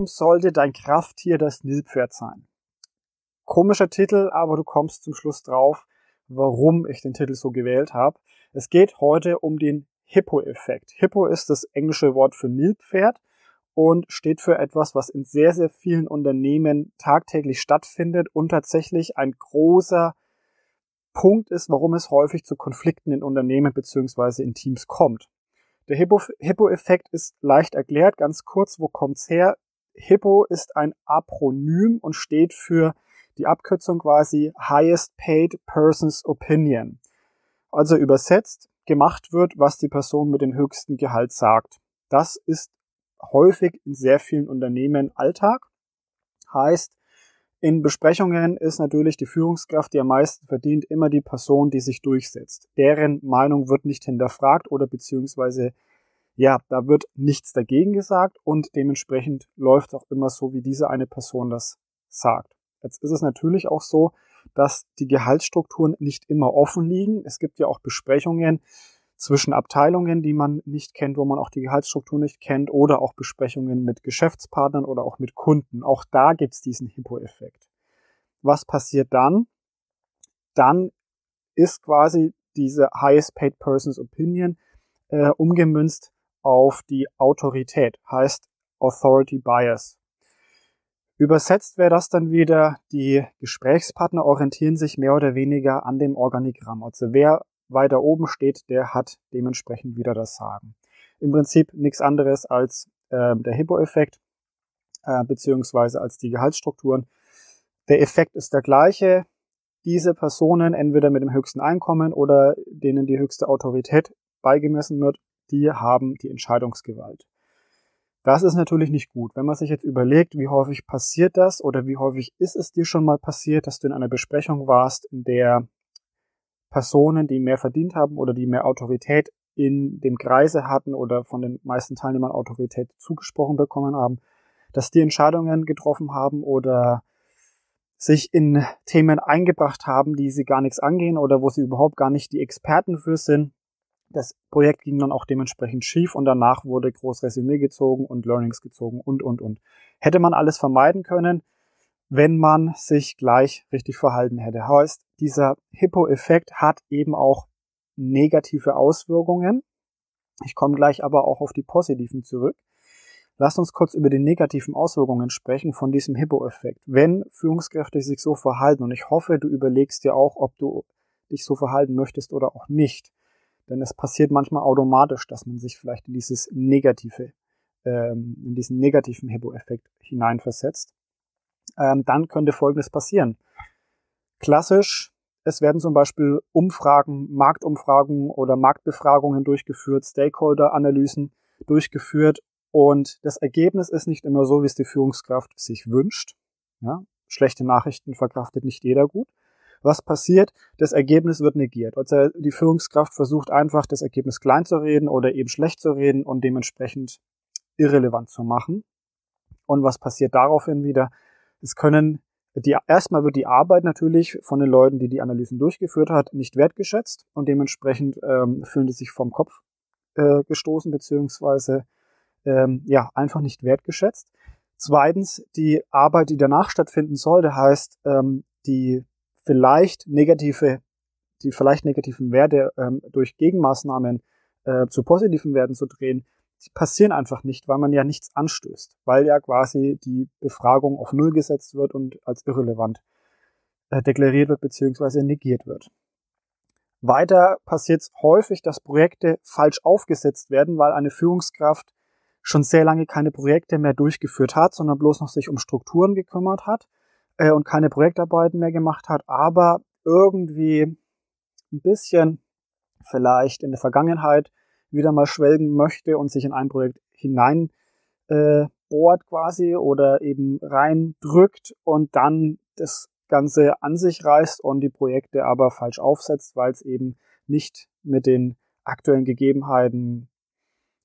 Warum sollte dein Krafttier das Nilpferd sein? Komischer Titel, aber du kommst zum Schluss drauf, warum ich den Titel so gewählt habe. Es geht heute um den Hippo-Effekt. Hippo ist das englische Wort für Nilpferd und steht für etwas, was in sehr, sehr vielen Unternehmen tagtäglich stattfindet und tatsächlich ein großer Punkt ist, warum es häufig zu Konflikten in Unternehmen beziehungsweise in Teams kommt. Der Hippo-Effekt ist leicht erklärt, ganz kurz, wo kommt's her? Hippo ist ein Apronym und steht für die Abkürzung quasi Highest Paid Person's Opinion. Also übersetzt, gemacht wird, was die Person mit dem höchsten Gehalt sagt. Das ist häufig in sehr vielen Unternehmen Alltag. Heißt, in Besprechungen ist natürlich die Führungskraft, die am meisten verdient, immer die Person, die sich durchsetzt. Deren Meinung wird nicht hinterfragt oder beziehungsweise ja, da wird nichts dagegen gesagt und dementsprechend läuft auch immer so, wie diese eine Person das sagt. Jetzt ist es natürlich auch so, dass die Gehaltsstrukturen nicht immer offen liegen. Es gibt ja auch Besprechungen zwischen Abteilungen, die man nicht kennt, wo man auch die Gehaltsstruktur nicht kennt, oder auch Besprechungen mit Geschäftspartnern oder auch mit Kunden. Auch da gibt es diesen Hippo-Effekt. Was passiert dann? Dann ist quasi diese Highest Paid Person's Opinion äh, umgemünzt auf die Autorität, heißt Authority Bias. Übersetzt wäre das dann wieder, die Gesprächspartner orientieren sich mehr oder weniger an dem Organigramm. Also wer weiter oben steht, der hat dementsprechend wieder das Sagen. Im Prinzip nichts anderes als äh, der Hippo-Effekt, äh, beziehungsweise als die Gehaltsstrukturen. Der Effekt ist der gleiche. Diese Personen, entweder mit dem höchsten Einkommen oder denen die höchste Autorität beigemessen wird, die haben die Entscheidungsgewalt. Das ist natürlich nicht gut. Wenn man sich jetzt überlegt, wie häufig passiert das oder wie häufig ist es dir schon mal passiert, dass du in einer Besprechung warst, in der Personen, die mehr verdient haben oder die mehr Autorität in dem Kreise hatten oder von den meisten Teilnehmern Autorität zugesprochen bekommen haben, dass die Entscheidungen getroffen haben oder sich in Themen eingebracht haben, die sie gar nichts angehen oder wo sie überhaupt gar nicht die Experten für sind, das Projekt ging dann auch dementsprechend schief und danach wurde groß Resümee gezogen und Learnings gezogen und, und, und. Hätte man alles vermeiden können, wenn man sich gleich richtig verhalten hätte. Heißt, dieser Hippo-Effekt hat eben auch negative Auswirkungen. Ich komme gleich aber auch auf die positiven zurück. Lasst uns kurz über die negativen Auswirkungen sprechen von diesem Hippo-Effekt. Wenn Führungskräfte sich so verhalten, und ich hoffe, du überlegst dir auch, ob du dich so verhalten möchtest oder auch nicht, denn es passiert manchmal automatisch, dass man sich vielleicht in dieses negative, ähm, in diesen negativen Hebo-Effekt hineinversetzt. Ähm, dann könnte Folgendes passieren. Klassisch, es werden zum Beispiel Umfragen, Marktumfragen oder Marktbefragungen durchgeführt, Stakeholder-Analysen durchgeführt und das Ergebnis ist nicht immer so, wie es die Führungskraft sich wünscht. Ja? Schlechte Nachrichten verkraftet nicht jeder gut. Was passiert? Das Ergebnis wird negiert. Also die Führungskraft versucht einfach, das Ergebnis klein zu reden oder eben schlecht zu reden und dementsprechend irrelevant zu machen. Und was passiert daraufhin wieder? Es können die, erstmal wird die Arbeit natürlich von den Leuten, die die Analysen durchgeführt hat, nicht wertgeschätzt und dementsprechend ähm, fühlen die sich vom Kopf äh, gestoßen beziehungsweise ähm, ja einfach nicht wertgeschätzt. Zweitens die Arbeit, die danach stattfinden sollte, heißt ähm, die vielleicht negative, die vielleicht negativen Werte ähm, durch Gegenmaßnahmen äh, zu positiven Werten zu drehen, die passieren einfach nicht, weil man ja nichts anstößt, weil ja quasi die Befragung auf Null gesetzt wird und als irrelevant äh, deklariert wird bzw. negiert wird. Weiter passiert es häufig, dass Projekte falsch aufgesetzt werden, weil eine Führungskraft schon sehr lange keine Projekte mehr durchgeführt hat, sondern bloß noch sich um Strukturen gekümmert hat äh, und keine Projektarbeiten mehr gemacht hat, aber irgendwie ein bisschen vielleicht in der Vergangenheit wieder mal schwelgen möchte und sich in ein Projekt hinein äh, bohrt quasi oder eben reindrückt und dann das Ganze an sich reißt und die Projekte aber falsch aufsetzt, weil es eben nicht mit den aktuellen Gegebenheiten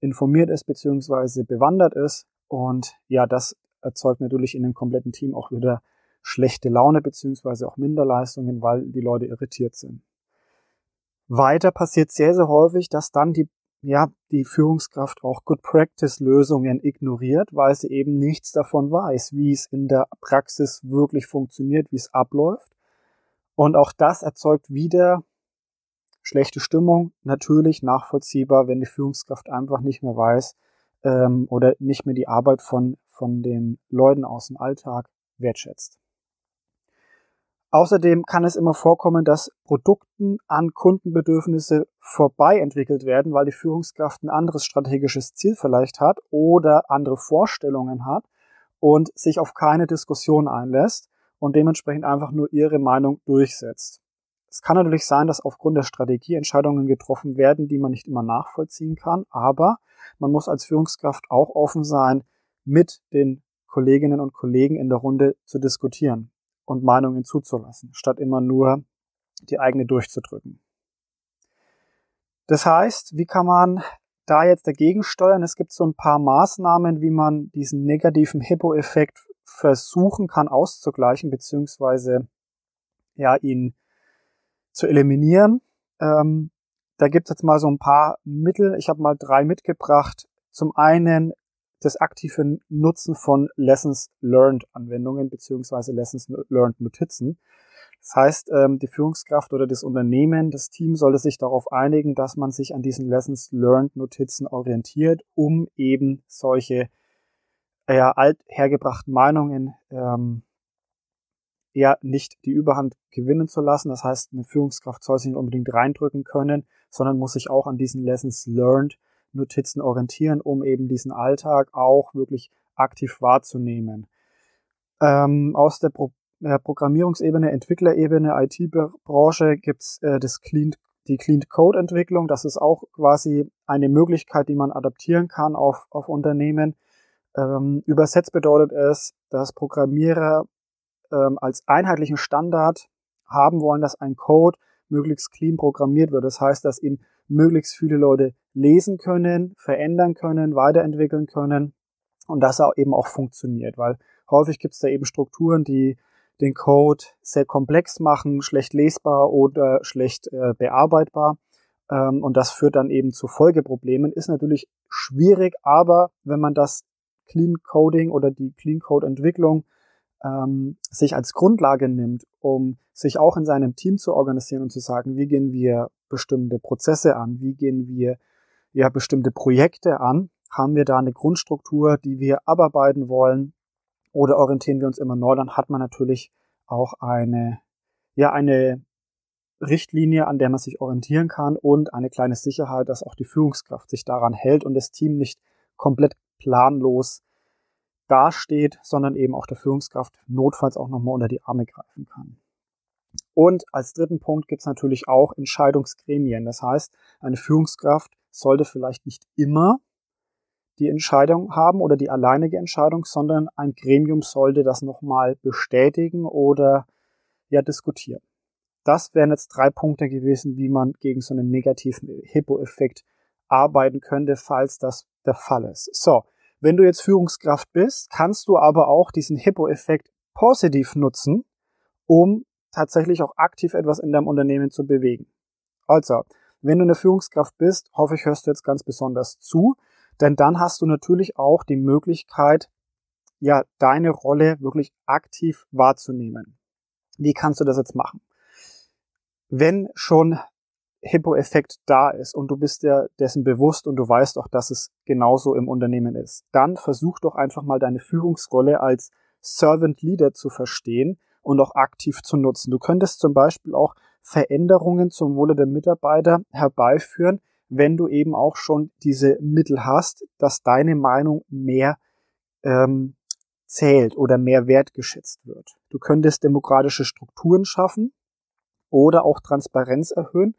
informiert ist beziehungsweise bewandert ist. Und ja, das erzeugt natürlich in dem kompletten Team auch wieder schlechte Laune beziehungsweise auch Minderleistungen, weil die Leute irritiert sind. Weiter passiert sehr, sehr häufig, dass dann die ja, die Führungskraft auch Good Practice Lösungen ignoriert, weil sie eben nichts davon weiß, wie es in der Praxis wirklich funktioniert, wie es abläuft. Und auch das erzeugt wieder schlechte Stimmung, natürlich nachvollziehbar, wenn die Führungskraft einfach nicht mehr weiß ähm, oder nicht mehr die Arbeit von, von den Leuten aus dem Alltag wertschätzt. Außerdem kann es immer vorkommen, dass Produkten an Kundenbedürfnisse vorbei entwickelt werden, weil die Führungskraft ein anderes strategisches Ziel vielleicht hat oder andere Vorstellungen hat und sich auf keine Diskussion einlässt und dementsprechend einfach nur ihre Meinung durchsetzt. Es kann natürlich sein, dass aufgrund der Strategie Entscheidungen getroffen werden, die man nicht immer nachvollziehen kann, aber man muss als Führungskraft auch offen sein, mit den Kolleginnen und Kollegen in der Runde zu diskutieren und Meinungen zuzulassen, statt immer nur die eigene durchzudrücken. Das heißt, wie kann man da jetzt dagegen steuern? Es gibt so ein paar Maßnahmen, wie man diesen negativen Hippo-Effekt versuchen kann auszugleichen, beziehungsweise ja, ihn zu eliminieren. Ähm, da gibt es jetzt mal so ein paar Mittel. Ich habe mal drei mitgebracht. Zum einen das aktive Nutzen von Lessons Learned Anwendungen beziehungsweise Lessons Learned Notizen. Das heißt, ähm, die Führungskraft oder das Unternehmen, das Team sollte sich darauf einigen, dass man sich an diesen Lessons Learned Notizen orientiert, um eben solche ja, althergebrachten Meinungen ähm, ja nicht die Überhand gewinnen zu lassen. Das heißt, eine Führungskraft soll sich nicht unbedingt reindrücken können, sondern muss sich auch an diesen Lessons Learned Notizen orientieren, um eben diesen Alltag auch wirklich aktiv wahrzunehmen. Ähm, aus der Pro äh, Programmierungsebene, Entwicklerebene, IT-Branche gibt's äh, das Clean, die Clean Code Entwicklung. Das ist auch quasi eine Möglichkeit, die man adaptieren kann auf, auf Unternehmen. Ähm, übersetzt bedeutet es, dass Programmierer ähm, als einheitlichen Standard haben wollen, dass ein Code möglichst clean programmiert wird. Das heißt, dass ihn möglichst viele Leute lesen können, verändern können, weiterentwickeln können und das auch eben auch funktioniert, weil häufig gibt es da eben Strukturen, die den Code sehr komplex machen, schlecht lesbar oder schlecht äh, bearbeitbar. Ähm, und das führt dann eben zu Folgeproblemen. Ist natürlich schwierig, aber wenn man das Clean Coding oder die Clean Code Entwicklung ähm, sich als Grundlage nimmt, um sich auch in seinem Team zu organisieren und zu sagen, wie gehen wir bestimmte Prozesse an, wie gehen wir ja bestimmte Projekte an, haben wir da eine Grundstruktur, die wir abarbeiten wollen? Oder orientieren wir uns immer neu, dann hat man natürlich auch eine ja eine Richtlinie, an der man sich orientieren kann und eine kleine Sicherheit, dass auch die Führungskraft sich daran hält und das Team nicht komplett planlos dasteht, sondern eben auch der Führungskraft notfalls auch nochmal unter die Arme greifen kann. Und als dritten Punkt gibt es natürlich auch Entscheidungsgremien. Das heißt, eine Führungskraft sollte vielleicht nicht immer die Entscheidung haben oder die alleinige Entscheidung, sondern ein Gremium sollte das nochmal bestätigen oder ja diskutieren. Das wären jetzt drei Punkte gewesen, wie man gegen so einen negativen Hippo-Effekt arbeiten könnte, falls das der Fall ist. So, wenn du jetzt Führungskraft bist, kannst du aber auch diesen Hippo-Effekt positiv nutzen, um tatsächlich auch aktiv etwas in deinem Unternehmen zu bewegen. Also, wenn du eine Führungskraft bist, hoffe ich, hörst du jetzt ganz besonders zu, denn dann hast du natürlich auch die Möglichkeit, ja, deine Rolle wirklich aktiv wahrzunehmen. Wie kannst du das jetzt machen? Wenn schon Hippo-Effekt da ist und du bist dir dessen bewusst und du weißt auch, dass es genauso im Unternehmen ist, dann versuch doch einfach mal deine Führungsrolle als Servant Leader zu verstehen und auch aktiv zu nutzen. Du könntest zum Beispiel auch Veränderungen zum Wohle der Mitarbeiter herbeiführen, wenn du eben auch schon diese Mittel hast, dass deine Meinung mehr ähm, zählt oder mehr wertgeschätzt wird. Du könntest demokratische Strukturen schaffen oder auch Transparenz erhöhen,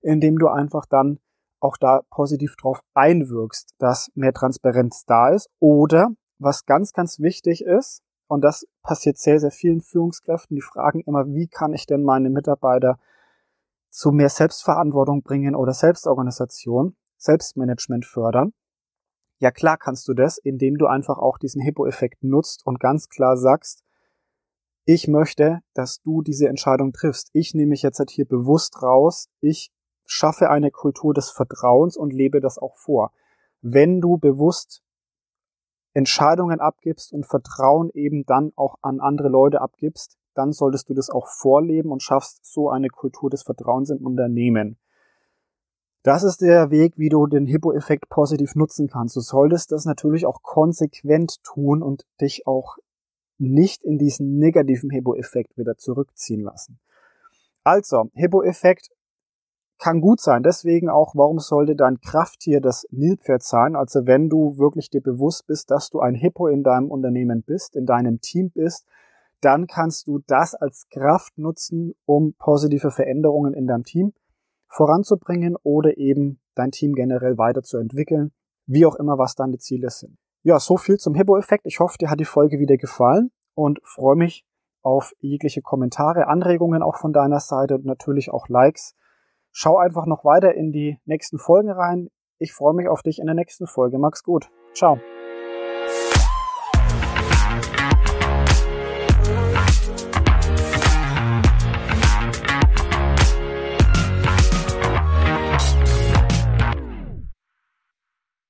indem du einfach dann auch da positiv drauf einwirkst, dass mehr Transparenz da ist. Oder was ganz, ganz wichtig ist, und das passiert sehr, sehr vielen Führungskräften, die fragen immer, wie kann ich denn meine Mitarbeiter zu mehr Selbstverantwortung bringen oder Selbstorganisation, Selbstmanagement fördern. Ja klar kannst du das, indem du einfach auch diesen Hippo-Effekt nutzt und ganz klar sagst, ich möchte, dass du diese Entscheidung triffst. Ich nehme mich jetzt halt hier bewusst raus. Ich schaffe eine Kultur des Vertrauens und lebe das auch vor. Wenn du bewusst Entscheidungen abgibst und Vertrauen eben dann auch an andere Leute abgibst, dann solltest du das auch vorleben und schaffst so eine Kultur des Vertrauens im Unternehmen. Das ist der Weg, wie du den Hippo-Effekt positiv nutzen kannst. Du solltest das natürlich auch konsequent tun und dich auch nicht in diesen negativen Hippo-Effekt wieder zurückziehen lassen. Also, Hippo-Effekt kann gut sein. Deswegen auch, warum sollte dein Krafttier das Nilpferd sein? Also wenn du wirklich dir bewusst bist, dass du ein Hippo in deinem Unternehmen bist, in deinem Team bist, dann kannst du das als Kraft nutzen, um positive Veränderungen in deinem Team voranzubringen oder eben dein Team generell weiterzuentwickeln, wie auch immer, was deine Ziele sind. Ja, so viel zum Hippo-Effekt. Ich hoffe, dir hat die Folge wieder gefallen und freue mich auf jegliche Kommentare, Anregungen auch von deiner Seite und natürlich auch Likes. Schau einfach noch weiter in die nächsten Folgen rein. Ich freue mich auf dich in der nächsten Folge. Mach's gut. Ciao.